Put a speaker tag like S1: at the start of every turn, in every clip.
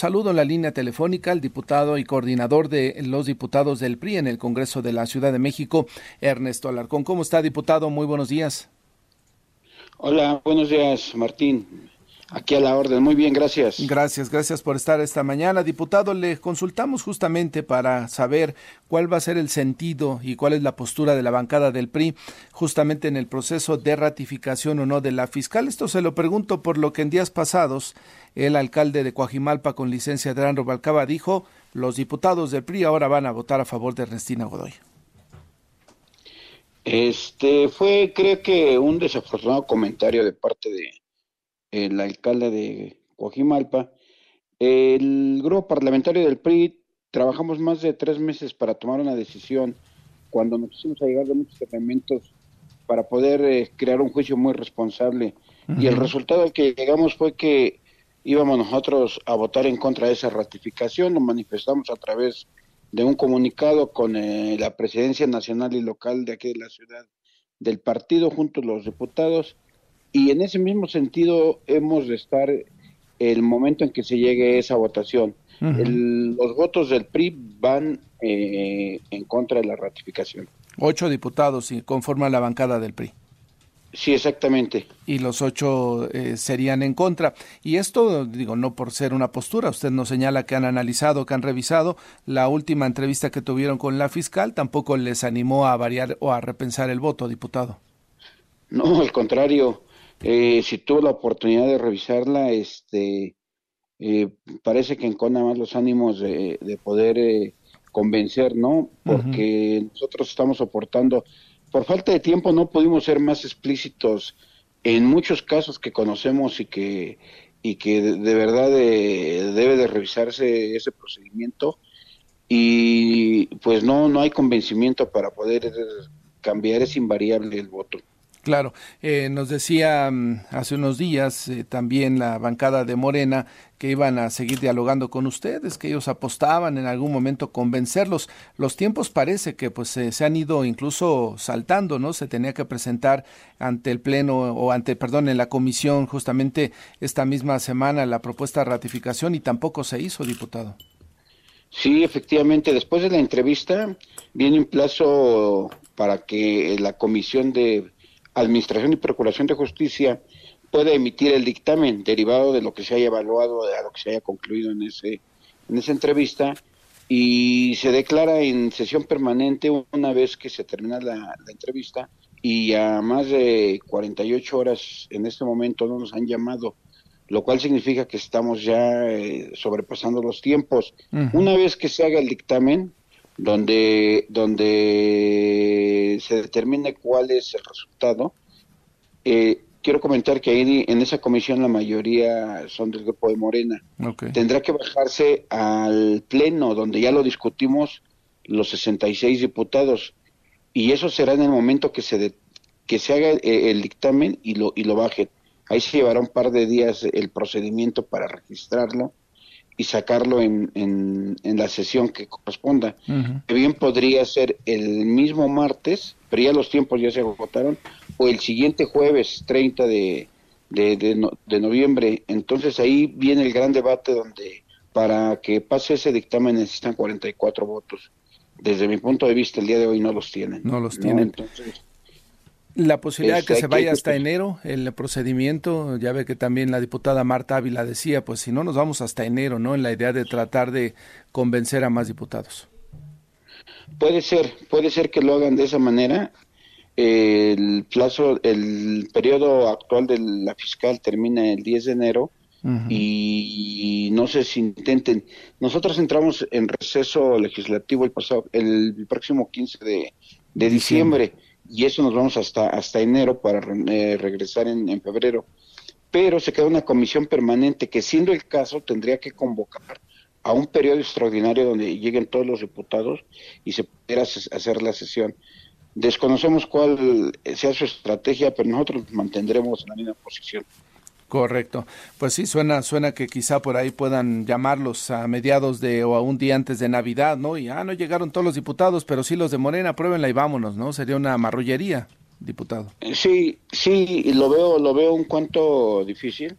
S1: saludo en la línea telefónica al diputado y coordinador de los diputados del PRI en el Congreso de la Ciudad de México, Ernesto Alarcón. ¿Cómo está, diputado? Muy buenos días.
S2: Hola, buenos días, Martín. Aquí a la orden. Muy bien, gracias.
S1: Gracias, gracias por estar esta mañana. Diputado, le consultamos justamente para saber cuál va a ser el sentido y cuál es la postura de la bancada del PRI justamente en el proceso de ratificación o no de la fiscal. Esto se lo pregunto por lo que en días pasados el alcalde de Coajimalpa con licencia de Andro Balcaba dijo los diputados del PRI ahora van a votar a favor de Ernestina Godoy.
S2: Este fue, creo que, un desafortunado comentario de parte de el alcalde de Coajimalpa. El grupo parlamentario del PRI trabajamos más de tres meses para tomar una decisión cuando nos pusimos a llegar de muchos elementos para poder eh, crear un juicio muy responsable. Y el resultado al que llegamos fue que íbamos nosotros a votar en contra de esa ratificación, lo manifestamos a través de un comunicado con eh, la presidencia nacional y local de aquí de la ciudad del partido junto a los diputados y en ese mismo sentido hemos de estar el momento en que se llegue esa votación. los votos del PRI van eh, en contra de la ratificación.
S1: Ocho diputados y conforman la bancada del PRI.
S2: Sí, exactamente.
S1: Y los ocho eh, serían en contra. Y esto, digo, no por ser una postura, usted nos señala que han analizado, que han revisado la última entrevista que tuvieron con la fiscal, tampoco les animó a variar o a repensar el voto, diputado.
S2: No, al contrario, eh, si tuvo la oportunidad de revisarla, este, eh, parece que encona más los ánimos de, poder eh, convencer, ¿no? Porque nosotros estamos soportando, por falta de tiempo no pudimos ser más explícitos en muchos casos que conocemos y que y que de, verdad debe de revisarse ese procedimiento y pues no no hay convencimiento para poder cambiar es invariable el voto.
S1: Claro, eh, nos decía mm, hace unos días eh, también la bancada de Morena que iban a seguir dialogando con ustedes, que ellos apostaban en algún momento convencerlos. Los tiempos parece que pues se han ido incluso saltando, ¿no? Se tenía que presentar ante el pleno o ante, perdón, en la comisión justamente esta misma semana la propuesta de ratificación y tampoco se hizo, diputado.
S2: Sí, efectivamente, después de la entrevista viene un plazo para que la comisión de Administración y Procuración de Justicia puede emitir el dictamen derivado de lo que se haya evaluado, de lo que se haya concluido en ese en esa entrevista y se declara en sesión permanente una vez que se termina la, entrevista y a más de 48 horas en este momento no nos han llamado, lo cual significa que estamos ya eh, sobrepasando los tiempos. Una vez que se haga el dictamen, donde, donde se determine cuál es el resultado. Eh, quiero comentar que ahí en esa comisión la mayoría son del grupo de Morena. Tendrá que bajarse al pleno, donde ya lo discutimos los 66 diputados, y eso será en el momento que se, que se haga eh, el, dictamen y lo, y lo baje. Ahí se llevará un par de días el procedimiento para registrarlo y sacarlo en, en, la sesión que corresponda. Bien podría ser el mismo martes, pero ya los tiempos ya se agotaron, o el siguiente jueves 30 de, de, de, noviembre. Entonces ahí viene el gran debate donde para que pase ese dictamen necesitan 44 votos. Desde mi punto de vista, el día de hoy no los tienen.
S1: No los tienen. Entonces, la posibilidad de que se vaya hasta enero el procedimiento, ya ve que también la diputada Marta Ávila decía, pues si no nos vamos hasta enero, ¿no? En la idea de tratar de convencer a más diputados.
S2: Puede ser, puede ser que lo hagan de esa manera. El plazo, el periodo actual de la fiscal termina el 10 de enero y no sé si intenten. Nosotros entramos en receso legislativo el pasado, el próximo 15 de, diciembre y eso nos vamos hasta, hasta enero para eh, regresar en, febrero. Pero se queda una comisión permanente que, siendo el caso, tendría que convocar a un periodo extraordinario donde lleguen todos los diputados y se pudiera hacer la sesión. Desconocemos cuál sea su estrategia, pero nosotros mantendremos la misma posición.
S1: Correcto. Pues sí, suena, suena que quizá por ahí puedan llamarlos a mediados de o a un día antes de Navidad, ¿no? Y ah, no llegaron todos los diputados, pero sí los de Morena, pruébenla y vámonos, ¿no? Sería una marrullería, diputado.
S2: Sí, sí, lo veo, lo veo un cuanto difícil,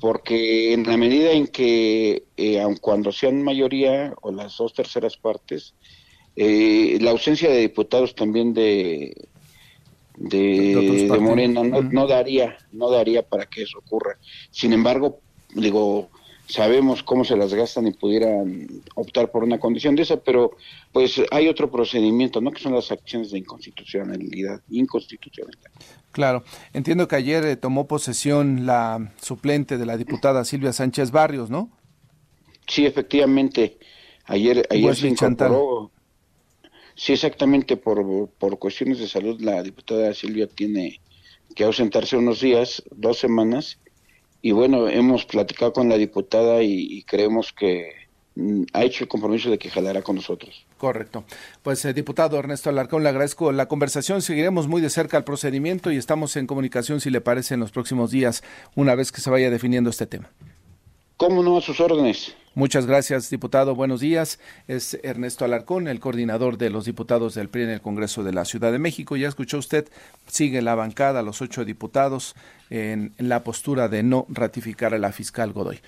S2: porque en la medida en que, eh, aun cuando sean mayoría o las dos terceras partes, eh, la ausencia de diputados también de de, Morena no, no, daría no daría para que eso ocurra sin embargo digo sabemos cómo se las gastan y pudieran optar por una condición de esa, pero pues hay otro procedimiento, ¿no? Que son las acciones de inconstitucionalidad, inconstitucionalidad.
S1: Claro, entiendo que ayer eh, tomó posesión la suplente de la diputada Silvia Sánchez Barrios, ¿no?
S2: Sí, efectivamente, ayer, ayer se incorporó. Sí, exactamente, por, por cuestiones de salud la diputada Silvia tiene que ausentarse unos días, dos semanas, y bueno, hemos platicado con la diputada y, creemos que mm, ha hecho el compromiso de que jalará con nosotros.
S1: Correcto. Pues, eh, diputado Ernesto Alarcón, le agradezco la conversación. Seguiremos muy de cerca el procedimiento y estamos en comunicación, si le parece, en los próximos días, una vez que se vaya definiendo este tema.
S2: ¿Cómo no? A sus órdenes.
S1: Muchas gracias, diputado. Buenos días. Es Ernesto Alarcón, el coordinador de los diputados del PRI en el Congreso de la Ciudad de México. Ya escuchó usted, sigue la bancada, los ocho diputados, en la postura de no ratificar a la fiscal Godoy.